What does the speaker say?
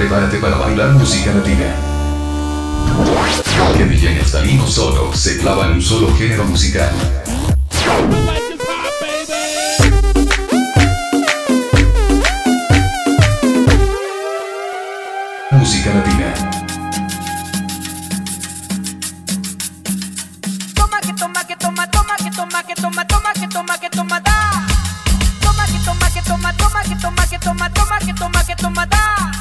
prepárate para bailar música latina. Que DJ Neftalino solo se clava en un solo género musical. Música latina. Toma que toma que toma, toma que toma que toma, toma que toma que toma da. Toma que toma que toma, toma que toma que toma, toma que toma que toma da.